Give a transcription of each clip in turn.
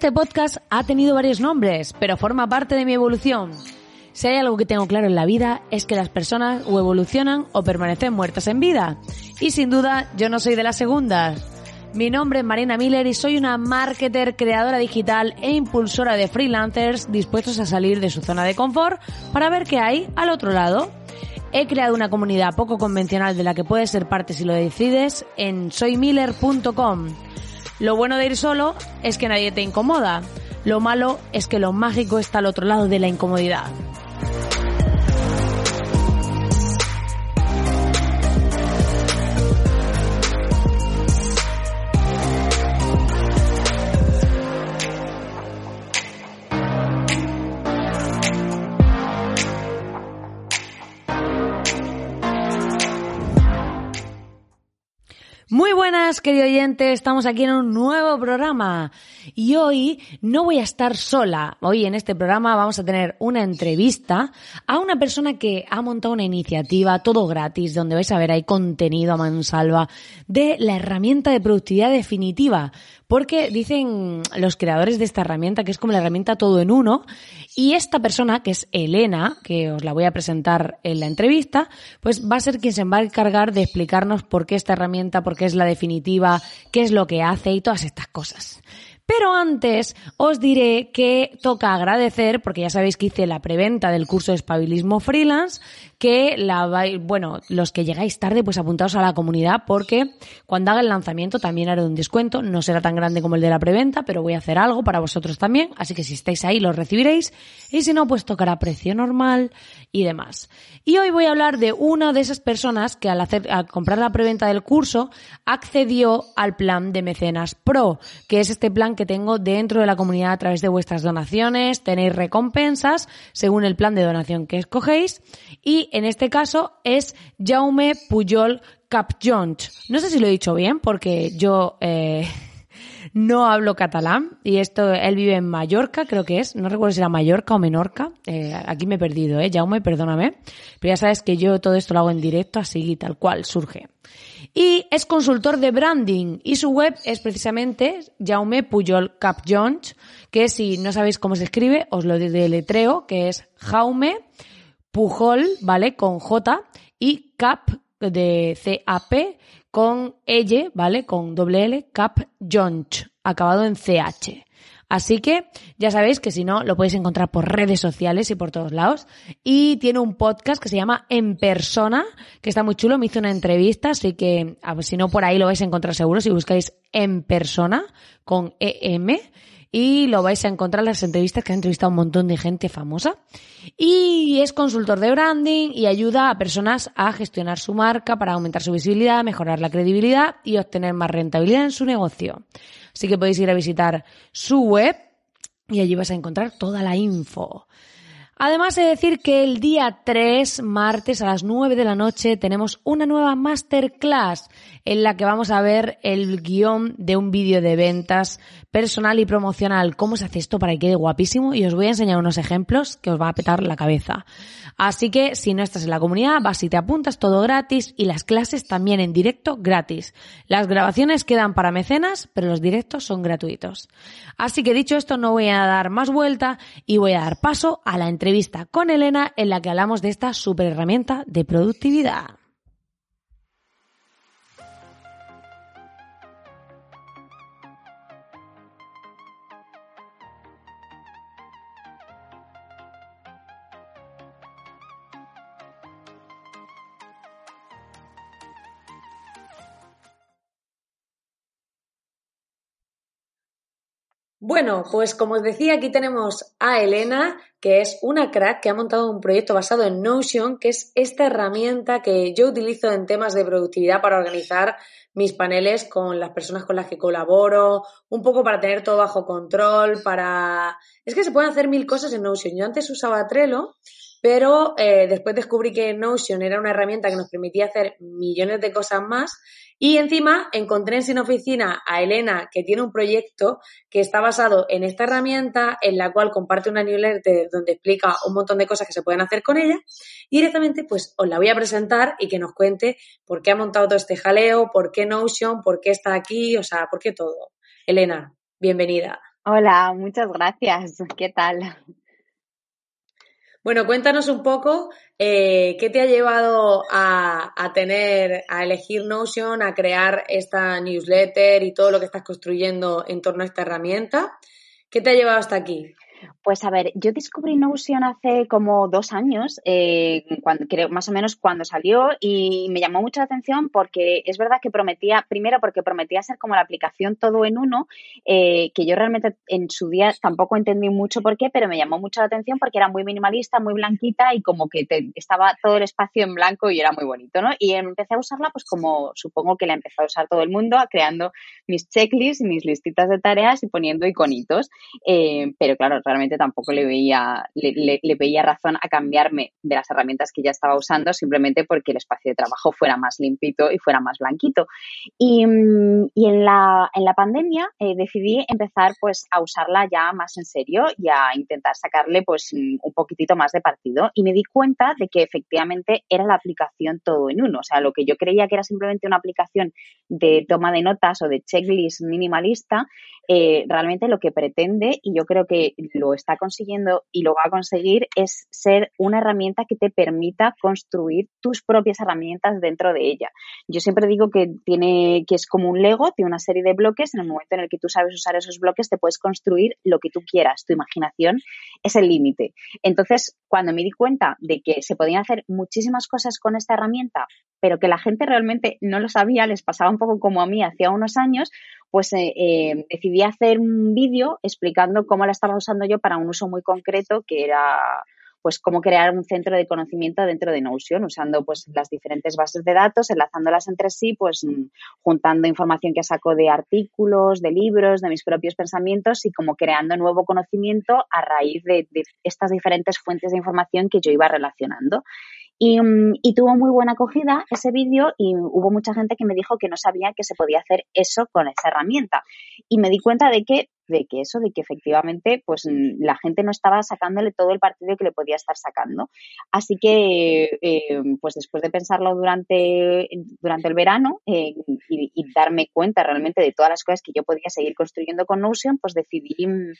Este podcast ha tenido varios nombres, pero forma parte de mi evolución. Si hay algo que tengo claro en la vida es que las personas o evolucionan o permanecen muertas en vida. Y sin duda, yo no soy de las segundas. Mi nombre es Marina Miller y soy una marketer, creadora digital e impulsora de freelancers dispuestos a salir de su zona de confort para ver qué hay al otro lado. He creado una comunidad poco convencional de la que puedes ser parte si lo decides en soymiller.com. Lo bueno de ir solo es que nadie te incomoda. Lo malo es que lo mágico está al otro lado de la incomodidad. Buenas, querido oyente, estamos aquí en un nuevo programa y hoy no voy a estar sola. Hoy en este programa vamos a tener una entrevista a una persona que ha montado una iniciativa todo gratis donde vais a ver hay contenido a mansalva de la herramienta de productividad definitiva. Porque dicen los creadores de esta herramienta que es como la herramienta todo en uno y esta persona, que es Elena, que os la voy a presentar en la entrevista, pues va a ser quien se va a encargar de explicarnos por qué esta herramienta, por qué es la definitiva, qué es lo que hace y todas estas cosas. Pero antes os diré que toca agradecer, porque ya sabéis que hice la preventa del curso de espabilismo freelance, que la bueno, los que llegáis tarde, pues apuntaos a la comunidad, porque cuando haga el lanzamiento también haré un descuento, no será tan grande como el de la preventa, pero voy a hacer algo para vosotros también, así que si estáis ahí lo recibiréis, y si no, pues tocará precio normal y demás. Y hoy voy a hablar de una de esas personas que al hacer, al comprar la preventa del curso, accedió al plan de Mecenas Pro, que es este plan que tengo dentro de la comunidad a través de vuestras donaciones, tenéis recompensas según el plan de donación que escogéis. Y en este caso es Jaume Pujol Capjonch. No sé si lo he dicho bien porque yo eh, no hablo catalán y esto él vive en Mallorca, creo que es, no recuerdo si era Mallorca o Menorca, eh, aquí me he perdido, eh, Jaume, perdóname, pero ya sabes que yo todo esto lo hago en directo así tal cual surge. Y es consultor de branding y su web es precisamente Jaume Pujol Capjonch, que si no sabéis cómo se escribe, os lo deletreo, que es Jaume Pujol, ¿vale? Con J y Cap de C-A-P con L, ¿vale? Con doble L, Cap Jonch, acabado en CH. Así que ya sabéis que si no, lo podéis encontrar por redes sociales y por todos lados. Y tiene un podcast que se llama En Persona, que está muy chulo. Me hizo una entrevista, así que si no, por ahí lo vais a encontrar seguro si buscáis En Persona con EM y lo vais a encontrar en las entrevistas que ha entrevistado un montón de gente famosa. Y es consultor de branding y ayuda a personas a gestionar su marca para aumentar su visibilidad, mejorar la credibilidad y obtener más rentabilidad en su negocio. Así que podéis ir a visitar su web y allí vais a encontrar toda la info. Además de decir que el día 3, martes a las 9 de la noche, tenemos una nueva masterclass en la que vamos a ver el guion de un vídeo de ventas personal y promocional. ¿Cómo se hace esto para que quede guapísimo? Y os voy a enseñar unos ejemplos que os va a petar la cabeza. Así que si no estás en la comunidad, vas y te apuntas todo gratis y las clases también en directo gratis. Las grabaciones quedan para mecenas, pero los directos son gratuitos. Así que dicho esto, no voy a dar más vuelta y voy a dar paso a la entrevista con Elena en la que hablamos de esta super herramienta de productividad. Bueno, pues como os decía, aquí tenemos a Elena, que es una crack que ha montado un proyecto basado en Notion, que es esta herramienta que yo utilizo en temas de productividad para organizar mis paneles con las personas con las que colaboro, un poco para tener todo bajo control, para... Es que se pueden hacer mil cosas en Notion. Yo antes usaba Trello, pero eh, después descubrí que Notion era una herramienta que nos permitía hacer millones de cosas más y encima encontré en Sin Oficina a Elena, que tiene un proyecto que está basado en esta herramienta, en la cual comparte una newsletter donde explica un montón de cosas que se pueden hacer con ella. Y directamente, pues os la voy a presentar y que nos cuente por qué ha montado todo este jaleo, por qué Notion, por qué está aquí, o sea, por qué todo. Elena, bienvenida. Hola, muchas gracias. ¿Qué tal? Bueno, cuéntanos un poco eh, qué te ha llevado a, a, tener, a elegir Notion, a crear esta newsletter y todo lo que estás construyendo en torno a esta herramienta. ¿Qué te ha llevado hasta aquí? Pues a ver, yo descubrí Notion hace como dos años, eh, cuando, creo, más o menos cuando salió, y me llamó mucho la atención porque es verdad que prometía, primero porque prometía ser como la aplicación todo en uno, eh, que yo realmente en su día tampoco entendí mucho por qué, pero me llamó mucho la atención porque era muy minimalista, muy blanquita y como que estaba todo el espacio en blanco y era muy bonito, ¿no? Y empecé a usarla pues como supongo que la empezó a usar todo el mundo, creando mis checklists y mis listitas de tareas y poniendo iconitos, eh, pero claro, realmente tampoco le veía, le, veía razón a cambiarme de las herramientas que ya estaba usando simplemente porque el espacio de trabajo fuera más limpito y fuera más blanquito. Y, y en, la, en la pandemia eh, decidí empezar pues a usarla ya más en serio y a intentar sacarle pues un poquitito más de partido y me di cuenta de que efectivamente era la aplicación todo en uno. O sea, lo que yo creía que era simplemente una aplicación de toma de notas o de checklist minimalista, eh, realmente lo que pretende, y yo creo que lo está consiguiendo y lo va a conseguir, es ser una herramienta que te permita construir tus propias herramientas dentro de ella. Yo siempre digo que tiene, que es como un Lego, tiene una serie de bloques, en el momento en el que tú sabes usar esos bloques, te puedes construir lo que tú quieras. Tu imaginación es el límite. Entonces, cuando me di cuenta de que se podían hacer muchísimas cosas con esta herramienta, pero que la gente realmente no lo sabía, les pasaba un poco como a mí hacía unos años, pues eh, eh, decidí hacer un vídeo explicando cómo la estaba usando yo para un uso muy concreto que era pues cómo crear un centro de conocimiento dentro de Notion, usando pues las diferentes bases de datos, enlazándolas entre sí, pues mm, juntando información que saco de artículos, de libros, de mis propios pensamientos y como creando nuevo conocimiento a raíz de, de estas diferentes fuentes de información que yo iba relacionando. Mm, y, tuvo muy buena acogida ese vídeo y hubo mucha gente que me dijo que no sabía que se podía hacer eso con esa herramienta. Y me di cuenta de que, de que eso, de que efectivamente pues mm, la gente no estaba sacándole todo el partido que le podía estar sacando. Así que, eh, pues después de pensarlo durante, durante el verano eh, y, y, darme cuenta realmente de todas las cosas que yo podía seguir construyendo con Notion, pues decidí mm,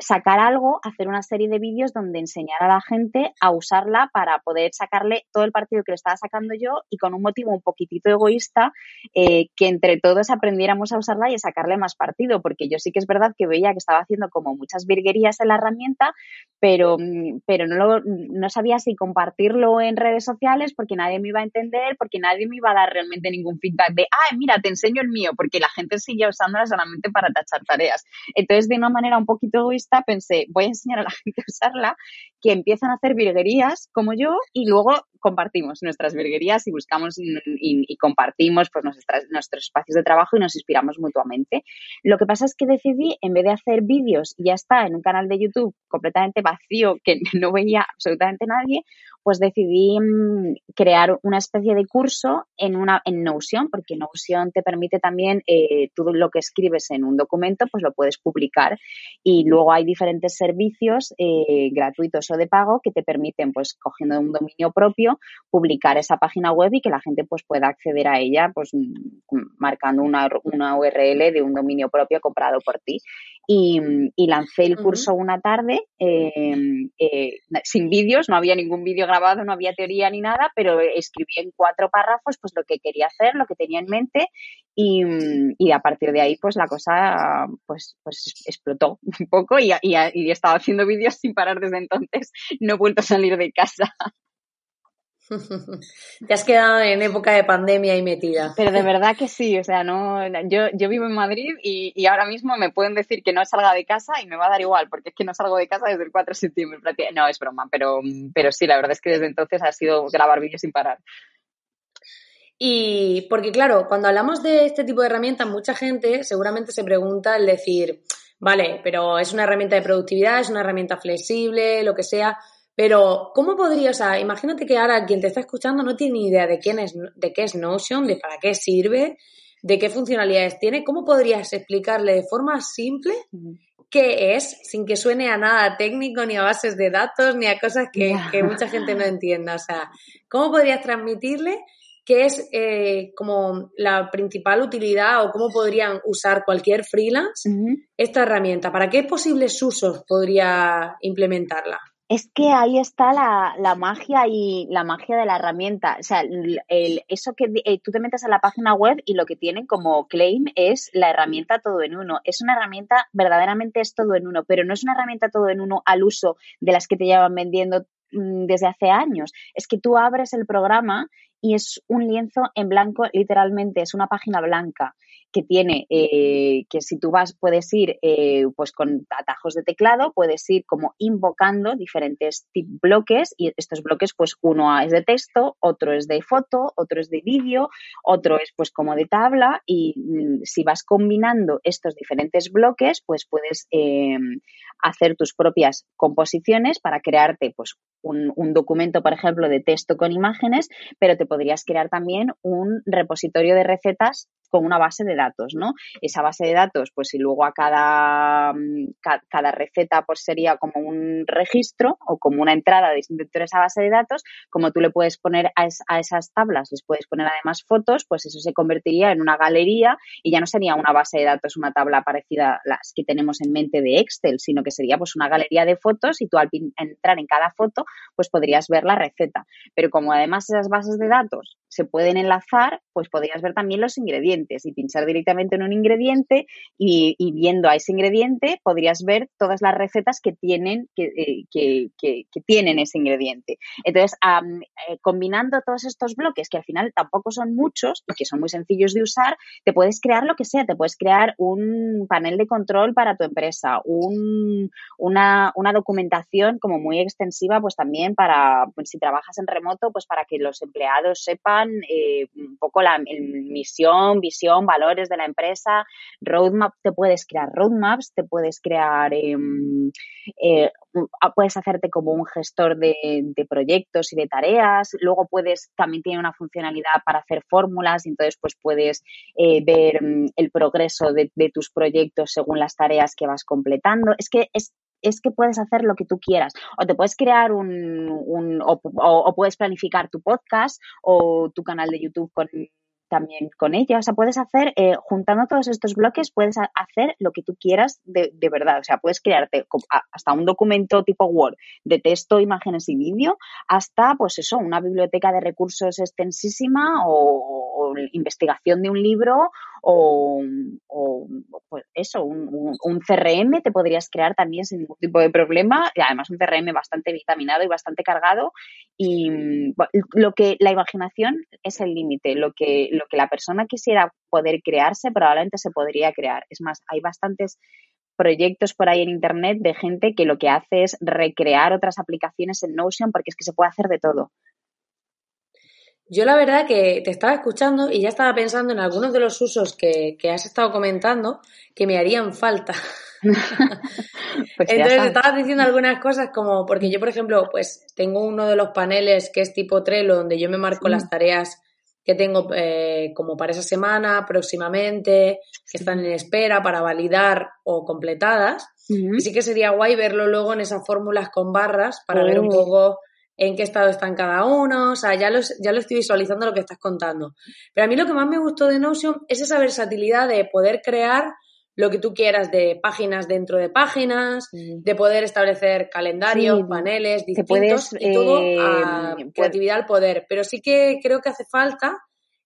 sacar algo, hacer una serie de vídeos donde enseñar a la gente a usarla para poder sacarle todo el partido que le estaba sacando yo y con un motivo un poquitito egoísta eh, que entre todos aprendiéramos a usarla y a sacarle más partido, porque yo sí que es verdad que veía que estaba haciendo como muchas virguerías en la herramienta, pero, mm, pero no, lo, no sabía si compartirlo en redes sociales porque nadie me iba a entender, porque nadie me iba a dar realmente ningún feedback de, ah, mira, te enseño el mío, porque la gente sigue usándola solamente para tachar tareas. Entonces, de una manera un poquito egoísta, pensé, voy a enseñar a la gente a usarla, que empiezan a hacer virguerías como yo y luego compartimos nuestras virguerías y buscamos y, compartimos pues, nuestros, nuestros espacios de trabajo y nos inspiramos mutuamente. Lo que pasa es que decidí, en vez de hacer vídeos y ya está en un canal de YouTube completamente vacío que no veía absolutamente nadie, pues decidí mm, crear una especie de curso en, una, en Notion, porque Notion te permite también eh, todo lo que escribes en un documento, pues lo puedes publicar y luego hay diferentes servicios eh, gratuitos o de pago que te permiten, pues cogiendo un dominio propio, publicar esa página web y que la gente pues pueda acceder a ella, pues marcando una, una URL de un dominio propio comprado por ti. Y, lancé el curso una tarde eh, sin vídeos, no había ningún vídeo grabado, no había teoría ni nada, pero escribí en cuatro párrafos pues lo que quería hacer, lo que tenía en mente y, y a partir de ahí pues la cosa pues, pues explotó un poco y, y, y he estado haciendo vídeos sin parar desde entonces, no he vuelto a salir de casa. Te has quedado en época de pandemia y metida. Pero de verdad que sí, o sea, no, yo, yo vivo en Madrid y, y, ahora mismo me pueden decir que no salga de casa y me va a dar igual, porque es que no salgo de casa desde el 4 de septiembre. No, es broma, pero, pero sí, la verdad es que desde entonces ha sido grabar vídeos sin parar. Y porque claro, cuando hablamos de este tipo de herramientas, mucha gente seguramente se pregunta el decir, vale, pero es una herramienta de productividad, es una herramienta flexible, lo que sea, pero, ¿cómo podría, o sea, imagínate que ahora quien te está escuchando no tiene ni idea de quién es, de qué es Notion, de para qué sirve, de qué funcionalidades tiene, ¿cómo podrías explicarle de forma simple qué es, sin que suene a nada técnico, ni a bases de datos, ni a cosas que, mucha gente no entienda? O sea, ¿cómo podrías transmitirle qué es eh, como la principal utilidad o cómo podrían usar cualquier freelance esta herramienta? ¿Para qué posibles usos podría implementarla? Es que ahí está la, la, magia y la magia de la herramienta. O sea, el, eso que eh, tú te metes a la página web y lo que tienen como claim es la herramienta todo en uno. Es una herramienta, verdaderamente es todo en uno, pero no es una herramienta todo en uno al uso de las que te llevan vendiendo mm, desde hace años. Es que tú abres el programa y es un lienzo en blanco, literalmente, es una página blanca que tiene, eh, que si tú vas, puedes ir eh, pues con atajos de teclado, puedes ir como invocando diferentes bloques y estos bloques pues uno es de texto, otro es de foto, otro es de vídeo, otro es pues como de tabla y mm, si vas combinando estos diferentes bloques pues puedes eh, hacer tus propias composiciones para crearte pues un, un, documento, por ejemplo, de texto con imágenes, pero te podrías crear también un repositorio de recetas con una base de datos, ¿no? Esa base de datos, pues si luego a cada, mm, cada receta pues sería como un registro o como una entrada dentro de esa base de datos, como tú le puedes poner a, a, esas tablas, les puedes poner además fotos, pues eso se convertiría en una galería y ya no sería una base de datos, una tabla parecida a las que tenemos en mente de Excel, sino que sería pues una galería de fotos y tú al entrar en cada foto pues podrías ver la receta. Pero como además esas bases de datos se pueden enlazar, pues podrías ver también los ingredientes y pinchar directamente en un ingrediente y, viendo a ese ingrediente podrías ver todas las recetas que tienen, que, eh, tienen ese ingrediente. Entonces, eh, combinando todos estos bloques, que al final tampoco son muchos y que son muy sencillos de usar, te puedes crear lo que sea, te puedes crear un panel de control para tu empresa, un, una, una documentación como muy extensiva, pues también para, pues, si trabajas en remoto, pues para que los empleados sepan eh, un poco la misión, visión, valores de la empresa, roadmap, te puedes crear roadmaps, te puedes crear, em, eh, puedes hacerte como un gestor de, proyectos y de tareas, luego puedes, también tiene una funcionalidad para hacer fórmulas, y entonces pues puedes eh, ver mm, el progreso de, de tus proyectos según las tareas que vas completando. Es que es es que puedes hacer lo que tú quieras. O te puedes crear un, un o, puedes planificar tu podcast o tu canal de YouTube con también con ella. O sea, puedes hacer, eh, juntando todos estos bloques, puedes hacer lo que tú quieras de, de, verdad. O sea, puedes crearte hasta un documento tipo Word de texto, imágenes y vídeo, hasta, pues eso, una biblioteca de recursos extensísima o, investigación de un libro o, pues eso, un, CRM te podrías crear también sin ningún tipo de problema. Y además un CRM bastante vitaminado y bastante cargado. Y lo que la imaginación es el límite. Lo que lo que la persona quisiera poder crearse probablemente se podría crear. Es más, hay bastantes proyectos por ahí en Internet de gente que lo que hace es recrear otras aplicaciones en Notion porque es que se puede hacer de todo. Yo la verdad que te estaba escuchando y ya estaba pensando en algunos de los usos que, has estado comentando que me harían falta. Pues Entonces estabas diciendo algunas cosas como, porque yo por ejemplo, pues tengo uno de los paneles que es tipo Trello, donde yo me marco las tareas que tengo eh, como para esa semana próximamente, que están en espera para validar o completadas. Y sí que sería guay verlo luego en esas fórmulas con barras para ver un oh. poco en qué estado están cada uno. O sea, ya, ya lo estoy visualizando lo que estás contando. Pero a mí lo que más me gustó de Notion es esa versatilidad de poder crear lo que tú quieras de páginas dentro de páginas, de poder establecer calendarios, paneles distintos y todo a eh, creatividad al poder. Pero sí que creo que hace falta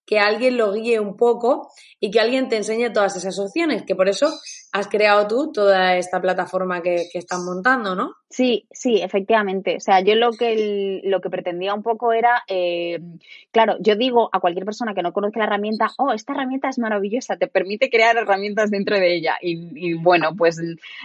que alguien lo guíe un poco y que alguien te enseñe todas esas opciones, que por eso has creado tú toda esta plataforma que, que estás montando, ¿no? Sí, sí, efectivamente. O sea, yo lo que, lo que pretendía un poco era, eh, claro, yo digo a cualquier persona que no conozca la herramienta, oh, esta herramienta es maravillosa, te permite crear herramientas dentro de ella. Y, bueno, pues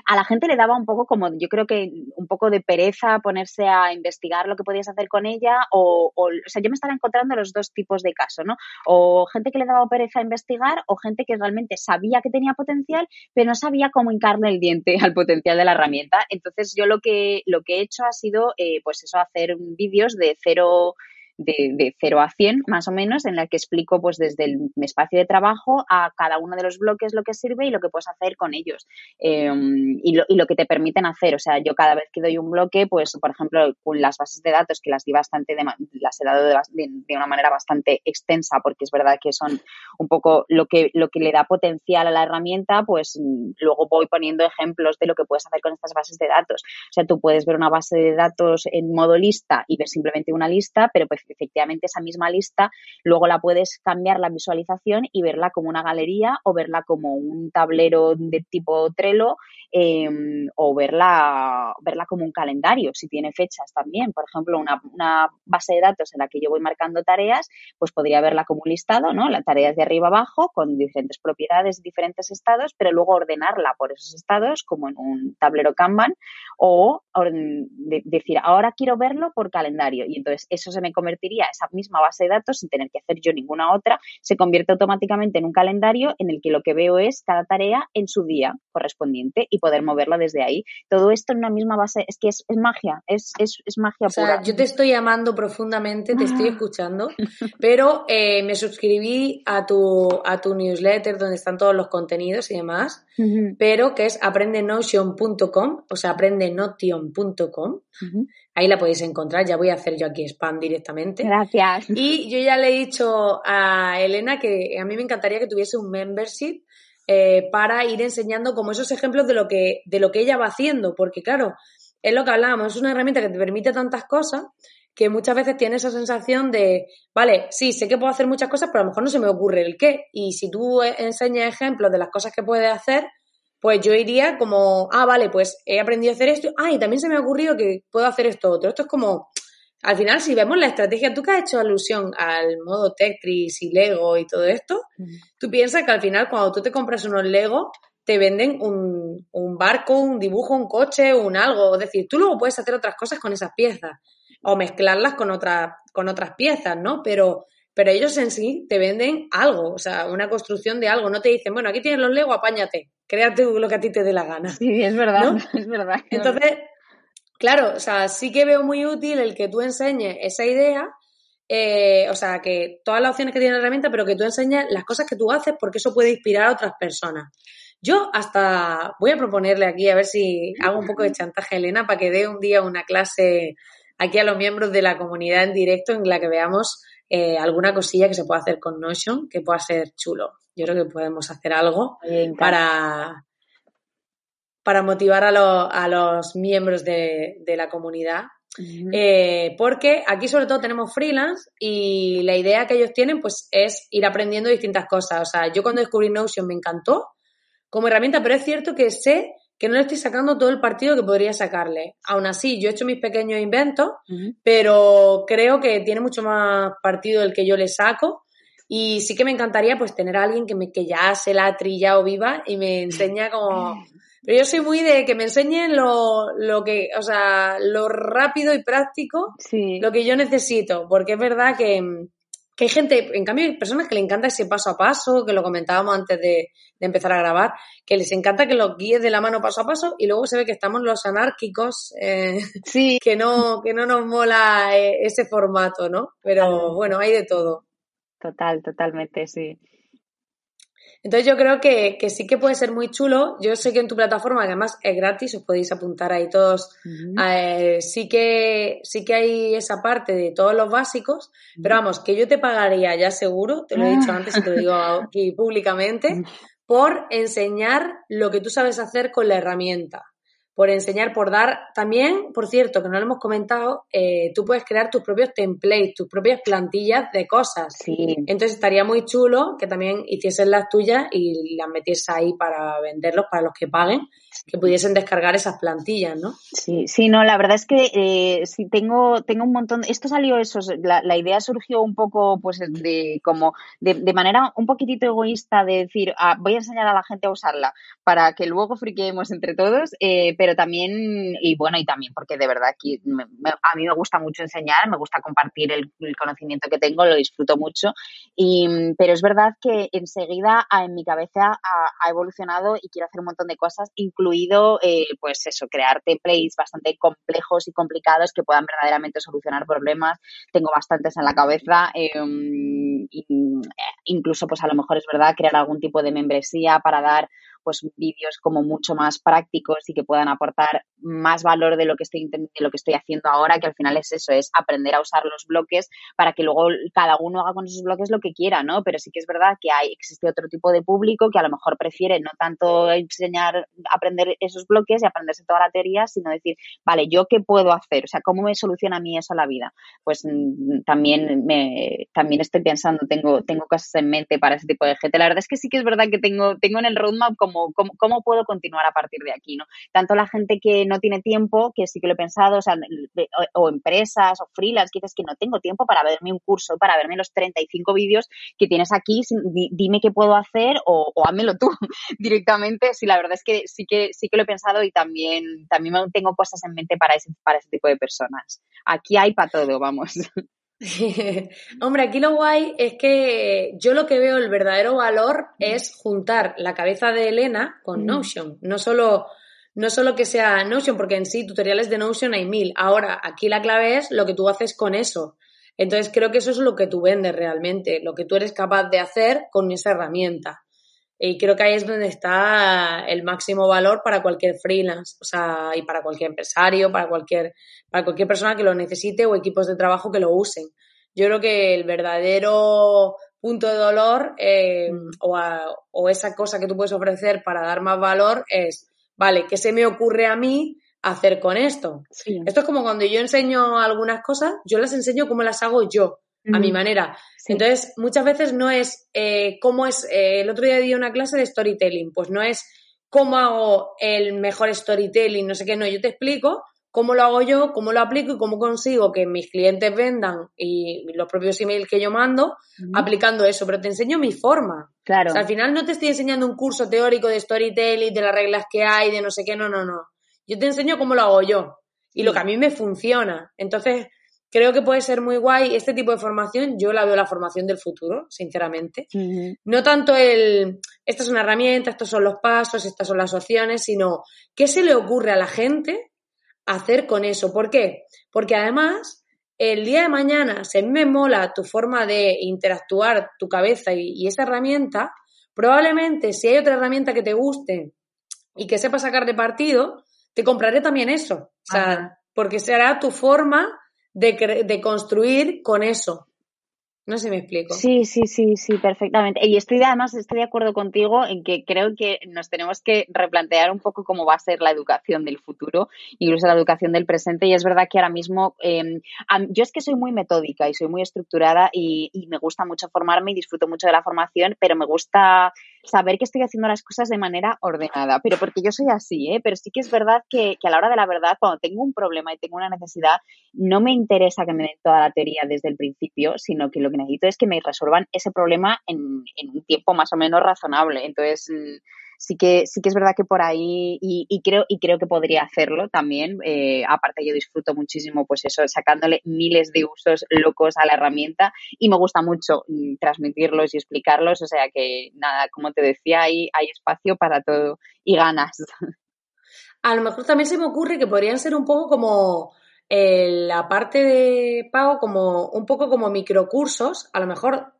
a la gente le daba un poco como, yo creo que un poco de pereza ponerse a investigar lo que podías hacer con ella o, o, o sea, yo me estaba encontrando los dos tipos de casos, ¿no? O gente que le daba pereza investigar o gente que realmente sabía que tenía potencial, pero no sabía cómo hincarle el diente al potencial de la herramienta. Entonces yo lo que lo que he hecho ha sido, eh, pues eso, hacer vídeos de cero de, de 0 a 100 más o menos, en la que explico pues desde el, espacio de trabajo a cada uno de los bloques lo que sirve y lo que puedes hacer con ellos em, y, lo, y, lo, que te permiten hacer. O sea, yo cada vez que doy un bloque, pues por ejemplo, con las bases de datos que las di bastante, de, las he dado de, de, una manera bastante extensa porque es verdad que son un poco lo que, lo que le da potencial a la herramienta, pues luego voy poniendo ejemplos de lo que puedes hacer con estas bases de datos. O sea, tú puedes ver una base de datos en modo lista y ver simplemente una lista, pero pues efectivamente esa misma lista luego la puedes cambiar la visualización y verla como una galería o verla como un tablero de tipo Trello eh, o verla, verla como un calendario, si tiene fechas también. Por ejemplo, una, base de datos en la que yo voy marcando tareas, pues podría verla como un listado, ¿no? Las tareas de arriba abajo con diferentes propiedades, diferentes estados, pero luego ordenarla por esos estados como en un tablero Kanban o de, decir, ahora quiero verlo por calendario y entonces eso se me convertiría, esa misma base de datos, sin tener que hacer yo ninguna otra, se convierte automáticamente en un calendario en el que lo que veo es cada tarea en su día correspondiente y poder moverla desde ahí. Todo esto en una misma base, es que es, es magia, es, es, es magia o sea, pura. Yo te estoy amando profundamente, te estoy escuchando, pero eh, me suscribí a tu, a tu newsletter donde están todos los contenidos y demás, uh -huh. pero que es aprendenotion.com, o sea, aprendenotion.com. Uh -huh. Ahí la podéis encontrar, ya voy a hacer yo aquí spam directamente. Gracias. Y yo ya le he dicho a Elena que a mí me encantaría que tuviese un membership eh, para ir enseñando como esos ejemplos de lo que, de lo que ella va haciendo, porque claro, es lo que hablábamos, es una herramienta que te permite tantas cosas que muchas veces tienes esa sensación de, vale, sí, sé que puedo hacer muchas cosas, pero a lo mejor no se me ocurre el qué. Y si tú enseñas ejemplos de las cosas que puedes hacer, pues yo iría como, ah, vale, pues he aprendido a hacer esto, ah, y también se me ha ocurrido que puedo hacer esto otro. Esto es como, al final, si vemos la estrategia, tú que has hecho alusión al modo Tetris y Lego y todo esto, mm. tú piensas que al final cuando tú te compras unos Lego, te venden un, un, barco, un dibujo, un coche, un algo. Es decir, tú luego puedes hacer otras cosas con esas piezas o mezclarlas con, otra, con otras piezas, ¿no? Pero, pero ellos en sí te venden algo, o sea, una construcción de algo. No te dicen, bueno, aquí tienes los Lego, apáñate, créate lo que a ti te dé la gana. Sí, es verdad, ¿no? es verdad. Entonces, claro, o sea, sí que veo muy útil el que tú enseñes esa idea, eh, o sea, que todas las opciones que tiene la herramienta, pero que tú enseñes las cosas que tú haces porque eso puede inspirar a otras personas. Yo hasta voy a proponerle aquí a ver si hago un poco de chantaje a Elena para que dé un día una clase aquí a los miembros de la comunidad en directo en la que veamos eh, alguna cosilla que se pueda hacer con Notion que pueda ser chulo. Yo creo que podemos hacer algo para, para motivar a, lo, a los miembros de, de la comunidad. Uh -huh. eh, porque aquí sobre todo tenemos freelance y la idea que ellos tienen pues es ir aprendiendo distintas cosas. O sea, yo cuando descubrí Notion me encantó como herramienta, pero es cierto que sé que no le estoy sacando todo el partido que podría sacarle. Aún así, yo he hecho mis pequeños inventos, uh -huh. pero creo que tiene mucho más partido del que yo le saco. Y sí que me encantaría pues tener a alguien que, me, que ya se la ha trillado viva y me enseña como... Pero yo soy muy de que me enseñen lo, lo que, o sea, lo rápido y práctico, sí. lo que yo necesito, porque es verdad que, que hay gente, en cambio hay personas que le encanta ese paso a paso, que lo comentábamos antes de, de, empezar a grabar, que les encanta que los guíes de la mano paso a paso y luego se ve que estamos los anárquicos, eh, sí. que, no, que no nos mola eh, ese formato, ¿no? Pero bueno, hay de todo. Total, totalmente, sí. Entonces yo creo que, que, sí que puede ser muy chulo. Yo sé que en tu plataforma, que además es gratis, os podéis apuntar ahí todos. Uh -huh. eh, sí que sí que hay esa parte de todos los básicos, uh -huh. pero vamos, que yo te pagaría ya seguro, te lo he dicho antes y te lo digo aquí públicamente, por enseñar lo que tú sabes hacer con la herramienta. Por enseñar, por dar. También, por cierto, que no lo hemos comentado, eh, tú puedes crear tus propios templates, tus propias plantillas de cosas. Sí. Entonces estaría muy chulo que también hiciesen las tuyas y las metiese ahí para venderlos para los que paguen que pudiesen descargar esas plantillas, ¿no? Sí, sí, no, la verdad es que eh, sí tengo, tengo un montón, esto salió eso, la, la idea surgió un poco pues de como de, de manera un poquitito egoísta de decir, ah, voy a enseñar a la gente a usarla para que luego friquemos entre todos, eh, pero también, y bueno, y también porque de verdad aquí a mí me gusta mucho enseñar, me gusta compartir el, conocimiento que tengo, lo disfruto mucho, y, pero es verdad que enseguida en mi cabeza ha, ha evolucionado y quiero hacer un montón de cosas, incluido, eh, pues eso, crear templates bastante complejos y complicados que puedan verdaderamente solucionar problemas. Tengo bastantes en la cabeza. Em, incluso, pues a lo mejor es verdad, crear algún tipo de membresía para dar pues vídeos como mucho más prácticos y que puedan aportar más valor de lo que estoy de lo que estoy haciendo ahora, que al final es eso, es aprender a usar los bloques para que luego cada uno haga con esos bloques lo que quiera, ¿no? Pero sí que es verdad que hay existe otro tipo de público que a lo mejor prefiere no tanto enseñar aprender esos bloques y aprenderse toda la teoría, sino decir, vale, yo qué puedo hacer, o sea, cómo me soluciona a mí eso la vida. Pues mm, también me también estoy pensando, tengo tengo cosas en mente para ese tipo de gente. La verdad es que sí que es verdad que tengo tengo en el roadmap como cómo, puedo continuar a partir de aquí, ¿no? Tanto la gente que no tiene tiempo, que sí que lo he pensado, o, empresas o freelance, que dices que no tengo tiempo para verme un curso, para verme los 35 vídeos que tienes aquí, dime qué puedo hacer o, o házmelo tú directamente. Sí, la verdad es que sí que sí que lo he pensado y también, también tengo cosas en mente para ese, para ese tipo de personas. Aquí hay para todo, vamos. Hombre, aquí lo guay es que yo lo que veo el verdadero valor es juntar la cabeza de Elena con Notion. No solo, no solo que sea Notion, porque en sí tutoriales de Notion hay mil. Ahora, aquí la clave es lo que tú haces con eso. Entonces creo que eso es lo que tú vendes realmente, lo que tú eres capaz de hacer con esa herramienta. Y creo que ahí es donde está el máximo valor para cualquier freelance, o sea, y para cualquier empresario, para cualquier, para cualquier persona que lo necesite o equipos de trabajo que lo usen. Yo creo que el verdadero punto de dolor eh, mm. o, o, esa cosa que tú puedes ofrecer para dar más valor es, vale, ¿qué se me ocurre a mí hacer con esto? Esto es como cuando yo enseño algunas cosas, yo las enseño como las hago yo a mi manera. Entonces, muchas veces no es eh, cómo es. Eh, el otro día di una clase de storytelling, pues no es cómo hago el mejor storytelling, no sé qué, no, yo te explico cómo lo hago yo, cómo lo aplico y cómo consigo que mis clientes vendan y los propios emails que yo mando aplicando eso, pero te enseño mi forma. Claro. al final no te estoy enseñando un curso teórico de storytelling, de las reglas que hay, de no sé qué, no, no, no. Yo te enseño cómo lo hago yo y lo que a mí me funciona. Entonces, creo que puede ser muy guay este tipo de formación. Yo la veo la formación del futuro, sinceramente. No tanto el, esta es una herramienta, estos son los pasos, estas son las opciones, sino qué se le ocurre a la gente hacer con eso. ¿Por qué? Porque además, el día de mañana, si a mí me mola tu forma de interactuar, tu cabeza y, esa herramienta, probablemente si hay otra herramienta que te guste y que sepa sacar de partido, te compraré también eso. O sea, porque será tu forma de, de construir con eso. No sé si me explico. Sí, sí, sí, sí, perfectamente. Y estoy además estoy de acuerdo contigo en que creo que nos tenemos que replantear un poco cómo va a ser la educación del futuro, incluso la educación del presente. Y es verdad que ahora mismo em, yo es que soy muy metódica y soy muy estructurada y, y, me gusta mucho formarme y disfruto mucho de la formación, pero me gusta saber que estoy haciendo las cosas de manera ordenada. Pero porque yo soy así, ¿eh? Pero sí que es verdad que, que a la hora de la verdad, cuando tengo un problema y tengo una necesidad, no me interesa que me den toda la teoría desde el principio, sino que lo que necesito es que me resuelvan ese problema en, un tiempo más o menos razonable. Entonces, mm, sí que, sí que es verdad que por ahí, y, creo, y creo que podría hacerlo también. Eh, aparte, yo disfruto muchísimo, pues eso, sacándole miles de usos locos a la herramienta y me gusta mucho mm, transmitirlos y explicarlos. O sea que, nada, como te decía, hay, hay espacio para todo y ganas. A lo mejor también se me ocurre que podrían ser un poco como la parte de pago como un poco como microcursos, a lo mejor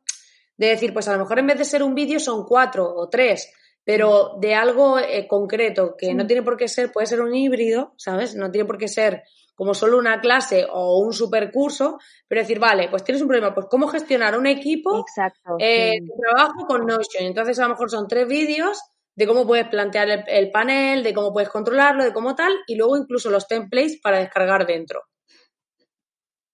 de decir, pues a lo mejor en vez de ser un vídeo son cuatro o tres, pero de algo eh, concreto, que no tiene por qué ser, puede ser un híbrido, ¿sabes? No tiene por qué ser como solo una clase o un supercurso, pero decir, vale, pues tienes un problema, pues cómo gestionar un equipo Exacto, eh, de trabajo con Notion. Entonces a lo mejor son tres vídeos de cómo puedes plantear el, panel, de cómo puedes controlarlo, de cómo tal, y luego incluso los templates para descargar dentro.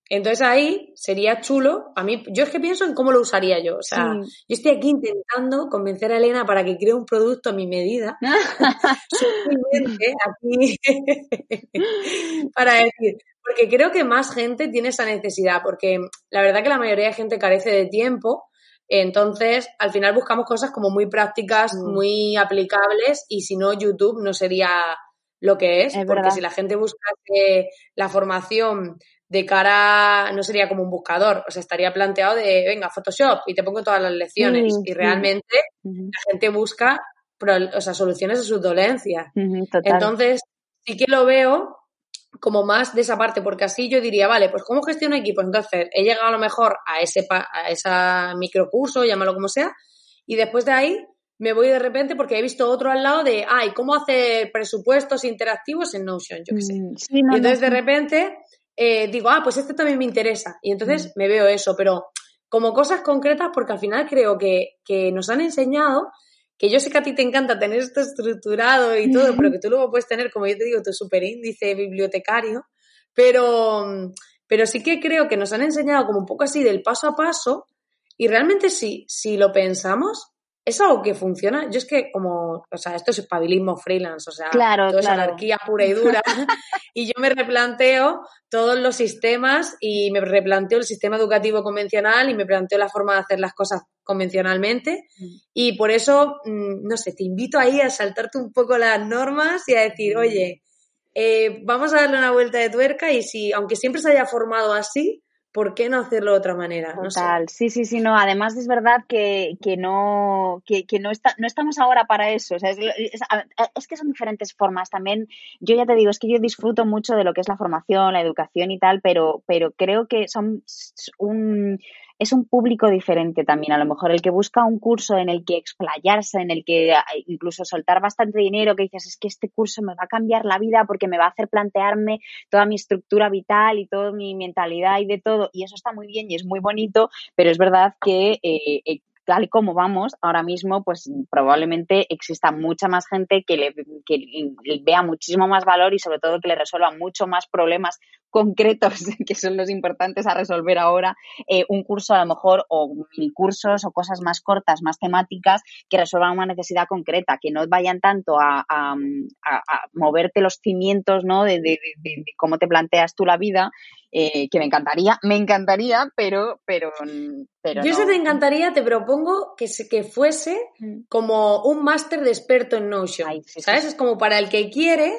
Entonces ahí sería chulo. A mí, yo es que pienso en cómo lo usaría yo. O sea, yo estoy aquí intentando convencer a Elena para que cree un producto a mi medida. aquí para decir, porque creo que más gente tiene esa necesidad, porque la verdad que la mayoría de gente carece de tiempo. Entonces, al final buscamos cosas como muy prácticas, mm. muy aplicables, y si no, YouTube no sería lo que es, porque si la gente busca la formación de cara, no sería como un buscador, o sea, estaría planteado de, venga, Photoshop y te pongo todas las lecciones. y realmente la gente busca o sea, soluciones a sus dolencias. Entonces, sí que lo veo como más de esa parte, porque así yo diría, vale, pues ¿cómo gestiono equipos? Entonces, he llegado a lo mejor a ese, a esa microcurso, llámalo como sea, y después de ahí me voy de repente porque he visto otro al lado de, ay, ¿cómo hacer presupuestos interactivos en Notion? Yo qué sé. Mm, y entonces de repente eh, digo, ah, pues este también me interesa. Y entonces mm. me veo eso, pero como cosas concretas, porque al final creo que, que, nos han enseñado, que yo sé que a ti te encanta tener esto estructurado y todo, pero que tú luego puedes tener, como yo te digo, tu super índice bibliotecario, pero, pero sí que creo que nos han enseñado como un poco así del paso a paso, y realmente sí, si lo pensamos, es algo que funciona. Yo es que como, o sea, esto es espabilismo freelance, o sea, todo es anarquía pura y dura. y yo me replanteo todos los sistemas y me replanteo el sistema educativo convencional y me planteo la forma de hacer las cosas convencionalmente. Mm. Y por eso, mm, no sé, te invito ahí a saltarte un poco las normas y a decir, mm. oye, eh, vamos a darle una vuelta de tuerca y si, aunque siempre se haya formado así, ¿por qué no hacerlo de otra manera? Total, sí, sí, sí, no. Además es verdad que, no, que, no, está, no estamos ahora para eso. es, que son diferentes formas. También, yo ya te digo, es que yo disfruto mucho de lo que es la formación, la educación y tal, pero, pero creo que son un es un público diferente también. A lo mejor el que busca un curso en el que explayarse, en el que ah, incluso soltar bastante dinero, que dices, es que este curso me va a cambiar la vida porque me va a hacer plantearme toda mi estructura vital y toda mi mentalidad y de todo. Y eso está muy bien y es muy bonito, pero es verdad que eh, eh, tal y como vamos ahora mismo, pues probablemente exista mucha más gente que le, vea muchísimo más valor y sobre todo que le resuelva mucho más problemas concretos que son los importantes a resolver ahora, eh, un curso a lo mejor o mil cursos o cosas más cortas, más temáticas que resuelvan una necesidad concreta, que no vayan tanto a, moverte los cimientos ¿no? de, de, cómo te planteas tú la vida, eh, que me encantaría, me encantaría, pero, pero, pero Yo no. te encantaría, te propongo que, se, que fuese mm. como un máster de experto en Notion, ¿sabes? Es como para el que quiere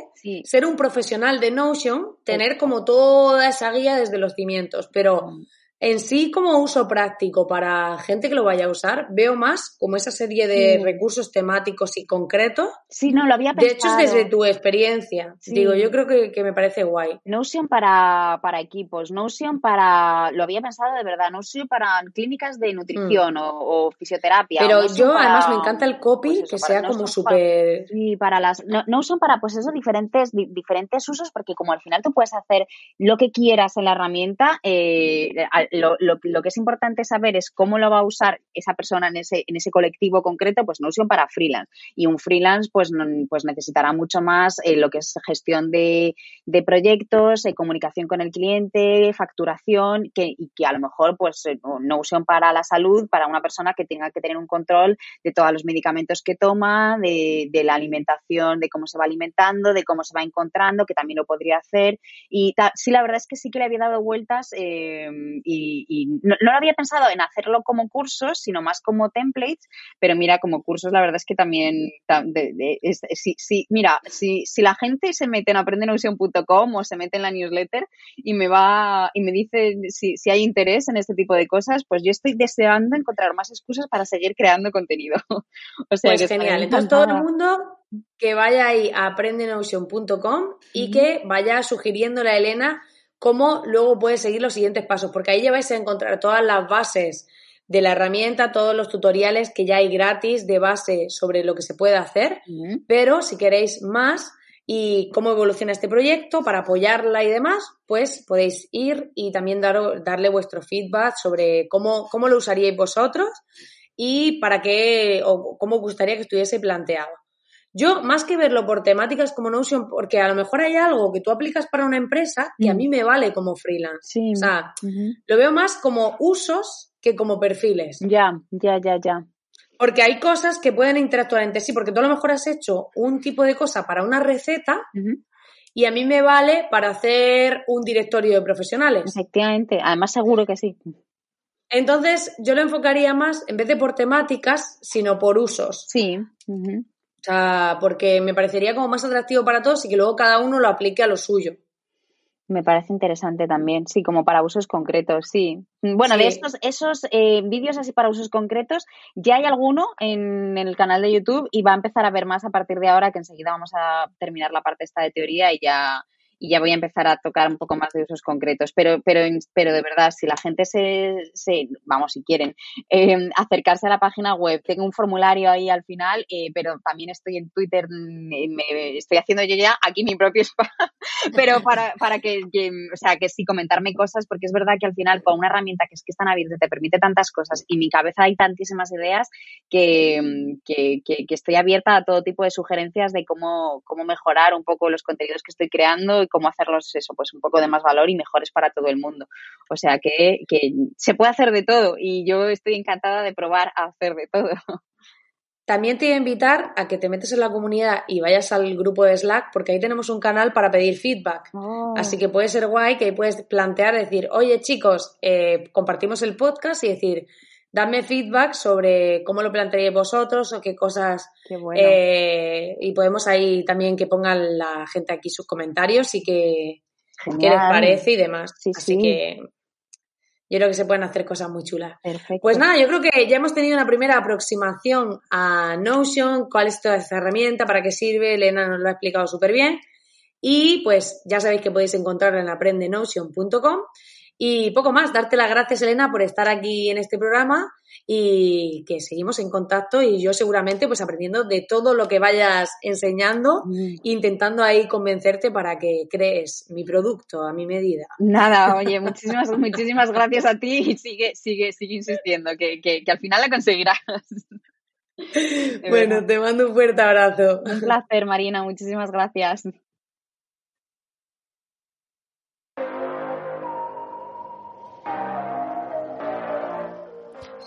ser un profesional de Notion, tener como toda esa guía desde los cimientos, pero mm. En sí, como uso práctico para gente que lo vaya a usar, veo más como esa serie de recursos temáticos y concretos. Sí, no, lo había pensado. De hecho, desde tu experiencia. Digo, yo creo que, me parece guay. Notion para, para equipos, Notion para. Lo había pensado de verdad, Notion para clínicas de nutrición mm. o, fisioterapia. Pero yo, además, me encanta el copy, pues que sea como súper. Sí, para las. Notion para, pues eso, diferentes, diferentes usos, porque como al final tú puedes hacer lo que quieras en la herramienta, eh, lo, lo, lo, que es importante saber es cómo lo va a usar esa persona en ese, en ese colectivo concreto, pues Notion para freelance. Y un freelance pues, pues necesitará mucho más eh, lo que es gestión de, de proyectos, eh, comunicación con el cliente, facturación, que, y que a lo mejor pues eh, Notion para la salud, para una persona que tenga que tener un control de todos los medicamentos que toma, de, de la alimentación, de cómo se va alimentando, de cómo se va encontrando, que también lo podría hacer. Y sí, la verdad es que sí que le había dado vueltas eh, y y, no, lo había pensado en hacerlo como cursos, sino más como templates, pero mira, como cursos la verdad es que también, si, mira, si, si la gente se mete en aprendenausion.com o se mete en la newsletter y me va y me dice si, si hay interés en este tipo de cosas, pues yo estoy deseando encontrar más excusas para seguir creando contenido. o sea, pues genial. Entonces todo el mundo que vaya ahí a aprendenausion.com y que vaya sugiriéndole a Elena cómo luego puedes seguir los siguientes pasos, porque ahí ya vais a encontrar todas las bases de la herramienta, todos los tutoriales que ya hay gratis de base sobre lo que se puede hacer, pero si queréis más y cómo evoluciona este proyecto para apoyarla y demás, pues podéis ir y también darle vuestro feedback sobre cómo, cómo lo usaríais vosotros y para qué o cómo gustaría que estuviese planteado. Yo, más que verlo por temáticas como Notion, porque a lo mejor hay algo que tú aplicas para una empresa que a Mm. mí me vale como freelance. Sí. O sea, lo veo más como usos que como perfiles. Ya, ya, ya, ya. Porque hay cosas que pueden interactuar entre sí, porque tú a lo mejor has hecho un tipo de cosa para una receta y a mí me vale para hacer un directorio de profesionales. Efectivamente. Además, seguro que sí. Entonces, yo lo enfocaría más, en vez de por temáticas, sino por usos. Sí. Sea, porque me parecería como más atractivo para todos y que luego cada uno lo aplique a lo suyo. Me parece interesante también, sí, como para usos concretos, sí. Bueno, de estos, esos eh, vídeos así para usos concretos, ya hay alguno en, el canal de YouTube y va a empezar a ver más a partir de ahora, que enseguida vamos a terminar la parte esta de teoría y ya, y ya voy a empezar a tocar un poco más de usos concretos. Pero, pero, pero de verdad, si la gente se, se vamos, si quieren, eh, acercarse a la página web, tengo un formulario ahí al final, eh, pero también estoy en Twitter, mm, eh, me, estoy haciendo yo ya aquí mi propio spam, pero para, para que, que, o sea, que sí, comentarme cosas, porque es verdad que al final con una herramienta que es que es tan abierta, te permite tantas cosas y en mi cabeza hay tantísimas ideas que, que, que, que estoy abierta a todo tipo de sugerencias de cómo, cómo mejorar un poco los contenidos que estoy creando y cómo hacerlos eso, pues un poco de más valor y mejores para todo el mundo. O sea que, que se puede hacer de todo y yo estoy encantada de probar a hacer de todo. También te voy a invitar a que te metas en la comunidad y vayas al grupo de Slack, porque ahí tenemos un canal para pedir feedback. Oh. Así que puede ser guay que ahí puedes plantear, decir, oye chicos, eh, compartimos el podcast y decir, dadme feedback sobre cómo lo plantearíais vosotros o qué cosas. Qué bueno. eh, y podemos ahí también que pongan la gente aquí sus comentarios y que, qué les parece y demás. Sí, Así sí. que yo creo que se pueden hacer cosas muy chulas. Perfecto. Pues nada, yo creo que ya hemos tenido una primera aproximación a Notion, cuál es toda esta herramienta, para qué sirve, Elena nos lo ha explicado súper bien. Y pues ya sabéis que podéis encontrarla en aprendenotion.com. Y poco más, darte las gracias, Elena, por estar aquí en este programa y que seguimos en contacto y yo seguramente pues aprendiendo de todo lo que vayas enseñando, Mm. intentando ahí convencerte para que crees mi producto a mi medida. Nada, oye, muchísimas, muchísimas gracias a ti y sigue, sigue, sigue insistiendo, que, que, que al final la conseguirás. Bueno, te mando un fuerte abrazo. Un placer, Marina, muchísimas gracias.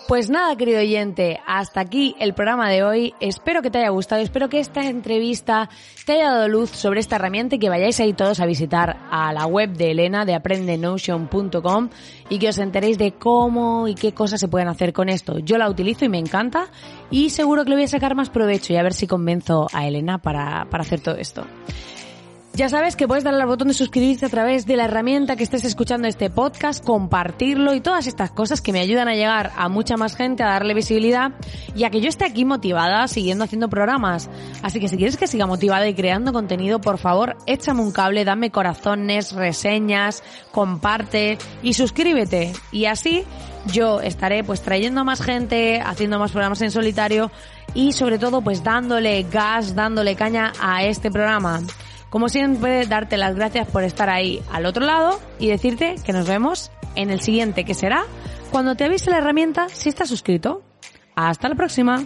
Pues nada, querido oyente, hasta aquí el programa de hoy. Espero que te haya gustado, espero que esta entrevista te haya dado luz sobre esta herramienta y que vayáis ahí todos a visitar a la web de Elena de aprendenotion.com y que os enteréis de cómo y qué cosas se pueden hacer con esto. Yo la utilizo y me encanta y seguro que le voy a sacar más provecho y a ver si convenzo a Elena para, para hacer todo esto. Ya sabes que puedes darle al botón de suscribirte a través de la herramienta que estés escuchando este podcast, compartirlo y todas estas cosas que me ayudan a llegar a mucha más gente, a darle visibilidad y a que yo esté aquí motivada siguiendo haciendo programas. Así que si quieres que siga motivada y creando contenido, por favor, échame un cable, dame corazones, reseñas, comparte y suscríbete. Y así yo estaré pues trayendo más gente, haciendo más programas en solitario y sobre todo pues dándole gas, dándole caña a este programa. Como siempre, darte las gracias por estar ahí al otro lado y decirte que nos vemos en el siguiente, que será cuando te avise la herramienta si estás suscrito. Hasta la próxima.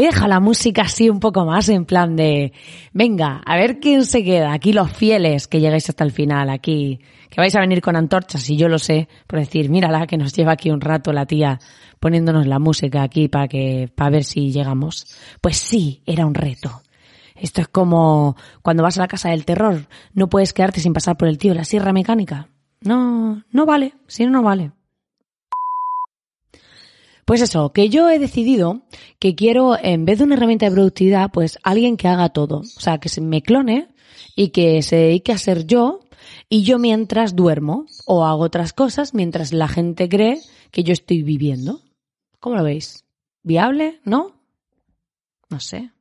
Hoy deja la música así un poco más en plan de, venga, a ver quién se queda, aquí los fieles que llegáis hasta el final, aquí, que vais a venir con antorchas y yo lo sé, por decir, mírala que nos lleva aquí un rato la tía poniéndonos la música aquí para que, para ver si llegamos. Pues sí, era un reto. Esto es como cuando vas a la casa del terror, no puedes quedarte sin pasar por el tío de la sierra mecánica. No, no vale, si no, no vale. Pues eso, que yo he decidido que quiero, en vez de una herramienta de productividad, pues alguien que haga todo. O sea, que se me clone y que se dedique a ser yo y yo mientras duermo o hago otras cosas mientras la gente cree que yo estoy viviendo. ¿Cómo lo veis? ¿Viable? ¿No? No sé.